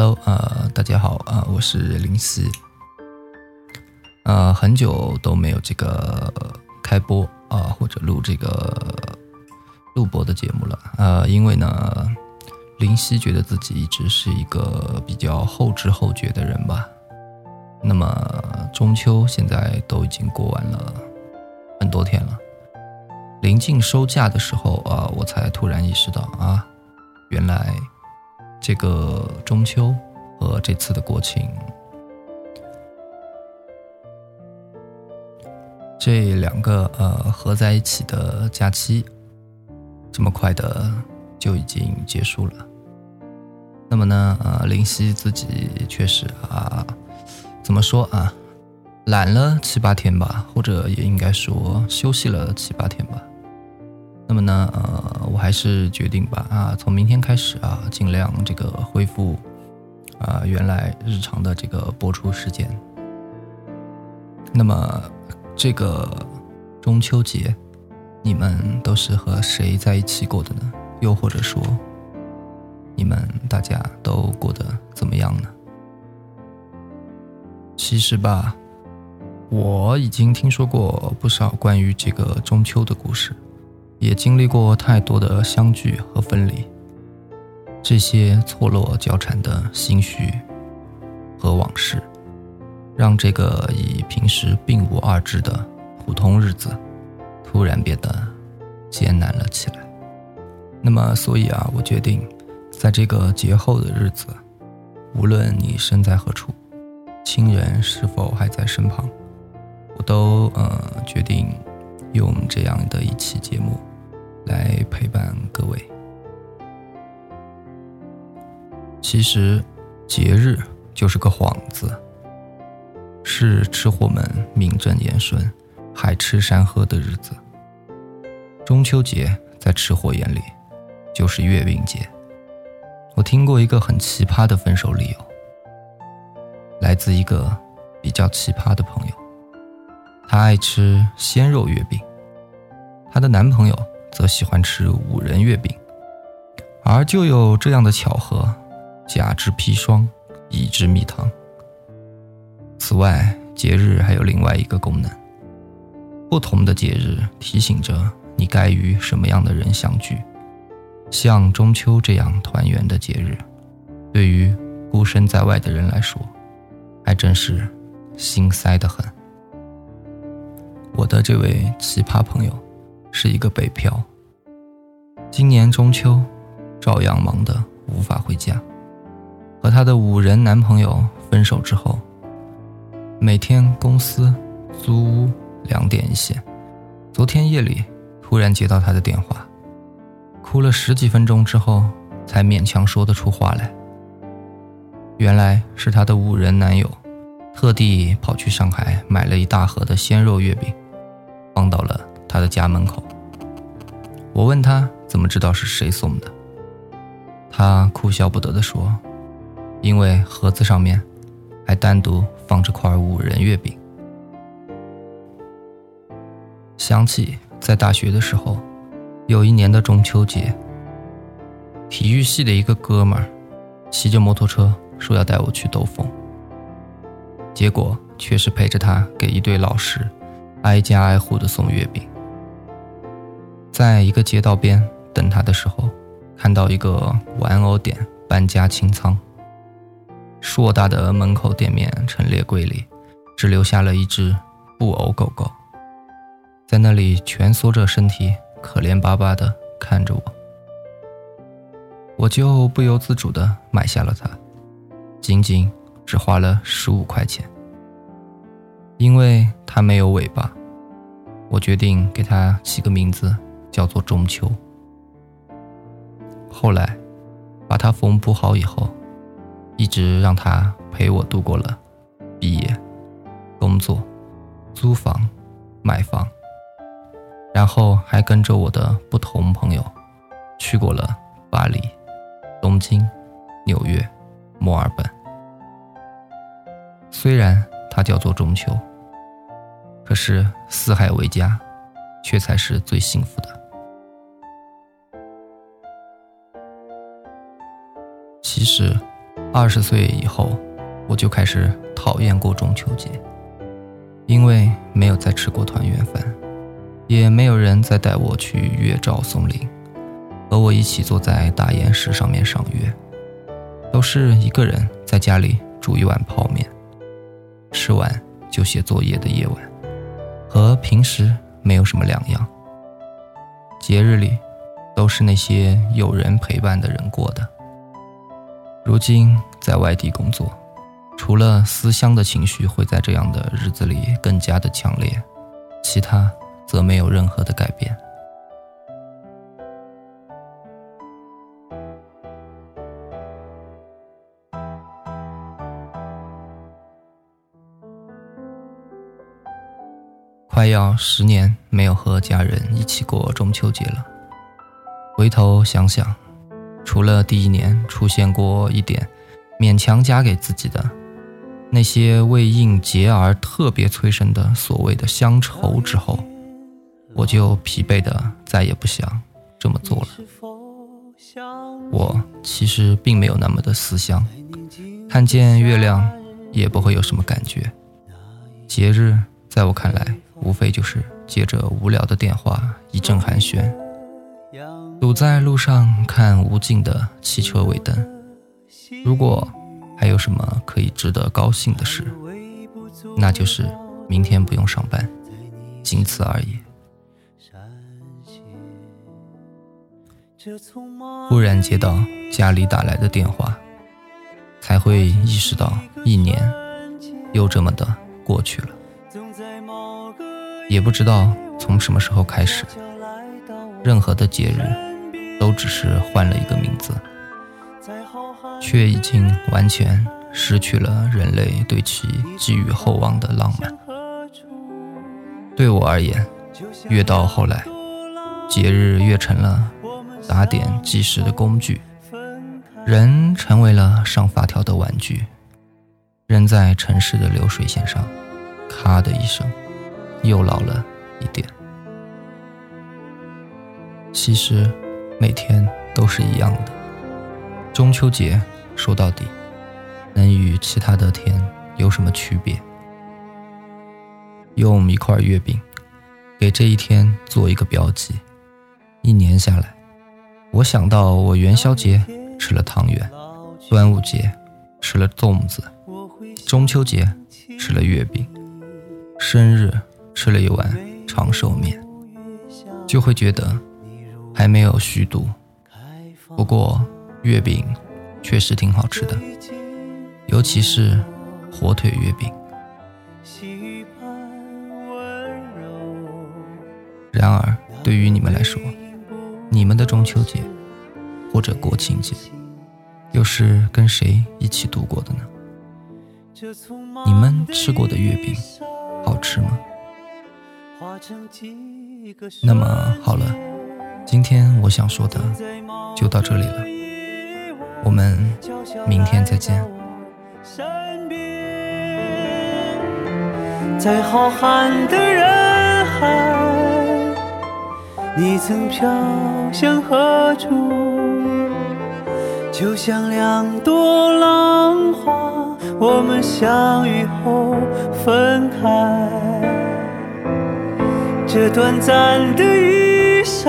Hello，呃，大家好，呃，我是林夕，呃，很久都没有这个开播啊，或者录这个录播的节目了，呃，因为呢，林夕觉得自己一直是一个比较后知后觉的人吧。那么中秋现在都已经过完了很多天了，临近收假的时候啊，我才突然意识到啊，原来。这个中秋和这次的国庆，这两个呃合在一起的假期，这么快的就已经结束了。那么呢，呃，林夕自己确实啊，怎么说啊，懒了七八天吧，或者也应该说休息了七八天吧。那么呢，呃，我还是决定吧，啊，从明天开始啊，尽量这个恢复，啊，原来日常的这个播出时间。那么，这个中秋节，你们都是和谁在一起过的呢？又或者说，你们大家都过得怎么样呢？其实吧，我已经听说过不少关于这个中秋的故事。也经历过太多的相聚和分离，这些错落交缠的心绪和往事，让这个以平时并无二致的普通日子，突然变得艰难了起来。那么，所以啊，我决定，在这个节后的日子，无论你身在何处，亲人是否还在身旁，我都呃决定用这样的一期节目。来陪伴各位。其实，节日就是个幌子，是吃货们名正言顺、海吃山喝的日子。中秋节在吃货眼里就是月饼节。我听过一个很奇葩的分手理由，来自一个比较奇葩的朋友，她爱吃鲜肉月饼，她的男朋友。则喜欢吃五仁月饼，而就有这样的巧合，甲之砒霜，乙之蜜糖。此外，节日还有另外一个功能：不同的节日提醒着你该与什么样的人相聚。像中秋这样团圆的节日，对于孤身在外的人来说，还真是心塞得很。我的这位奇葩朋友。是一个北漂，今年中秋照样忙得无法回家。和她的五人男朋友分手之后，每天公司租屋两点一线。昨天夜里突然接到她的电话，哭了十几分钟之后才勉强说得出话来。原来是她的五人男友特地跑去上海买了一大盒的鲜肉月饼，放到了。他的家门口，我问他怎么知道是谁送的，他哭笑不得地说：“因为盒子上面还单独放着块五仁月饼。”想起在大学的时候，有一年的中秋节，体育系的一个哥们儿骑着摩托车说要带我去兜风，结果却是陪着他给一对老师挨家挨户的送月饼。在一个街道边等他的时候，看到一个玩偶店搬家清仓，硕大的门口店面陈列柜里，只留下了一只布偶狗狗，在那里蜷缩着身体，可怜巴巴的看着我。我就不由自主地买下了它，仅仅只花了十五块钱，因为它没有尾巴，我决定给它起个名字。叫做中秋。后来，把它缝补好以后，一直让它陪我度过了毕业、工作、租房、买房，然后还跟着我的不同朋友去过了巴黎、东京、纽约、墨尔本。虽然它叫做中秋，可是四海为家，却才是最幸福的。其实，二十岁以后，我就开始讨厌过中秋节，因为没有再吃过团圆饭，也没有人再带我去月照松林，和我一起坐在大岩石上面赏月，都是一个人在家里煮一碗泡面，吃完就写作业的夜晚，和平时没有什么两样。节日里。都是那些有人陪伴的人过的。如今在外地工作，除了思乡的情绪会在这样的日子里更加的强烈，其他则没有任何的改变。快要十年没有和家人一起过中秋节了。回头想想，除了第一年出现过一点勉强加给自己的那些为应节而特别催生的所谓的乡愁之后，我就疲惫的再也不想这么做了。我其实并没有那么的思乡，看见月亮也不会有什么感觉。节日在我看来，无非就是接着无聊的电话一阵寒暄。堵在路上看无尽的汽车尾灯，如果还有什么可以值得高兴的事，那就是明天不用上班，仅此而已。忽然接到家里打来的电话，才会意识到一年又这么的过去了，也不知道从什么时候开始，任何的节日。都只是换了一个名字，却已经完全失去了人类对其寄予厚望的浪漫。对我而言，越到后来，节日越成了打点计时的工具，人成为了上发条的玩具，扔在城市的流水线上，咔的一声，又老了一点。其实。每天都是一样的。中秋节说到底，能与其他的天有什么区别？用一块月饼给这一天做一个标记，一年下来，我想到我元宵节吃了汤圆，端午节吃了粽子，中秋节吃了月饼，生日吃了一碗长寿面，就会觉得。还没有虚度，不过月饼确实挺好吃的，尤其是火腿月饼。然而，对于你们来说，你们的中秋节或者国庆节，又是跟谁一起度过的呢？你们吃过的月饼好吃吗？那么好了。今天我想说的就到这里了，我们明天再见。在浩瀚的人海，你曾飘向何处？就像两朵浪花，我们相遇后分开。这短暂的一一生。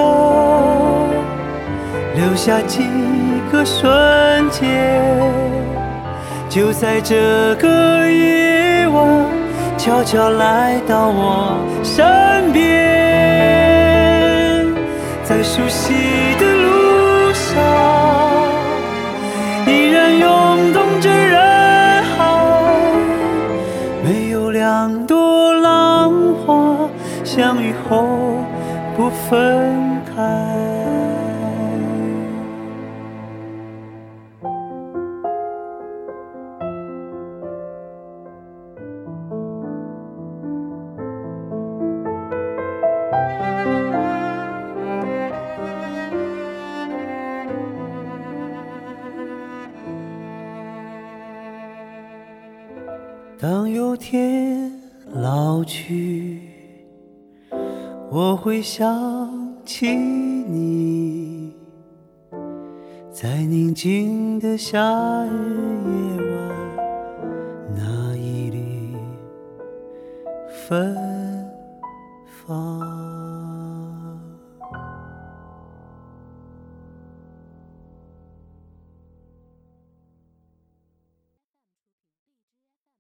留下几个瞬间，就在这个夜晚，悄悄来到我身边，在熟悉的路上，依然涌动着人海，没有两朵浪花相遇后不分开。会想起你。在宁静的夏日夜晚，那一缕芬芳。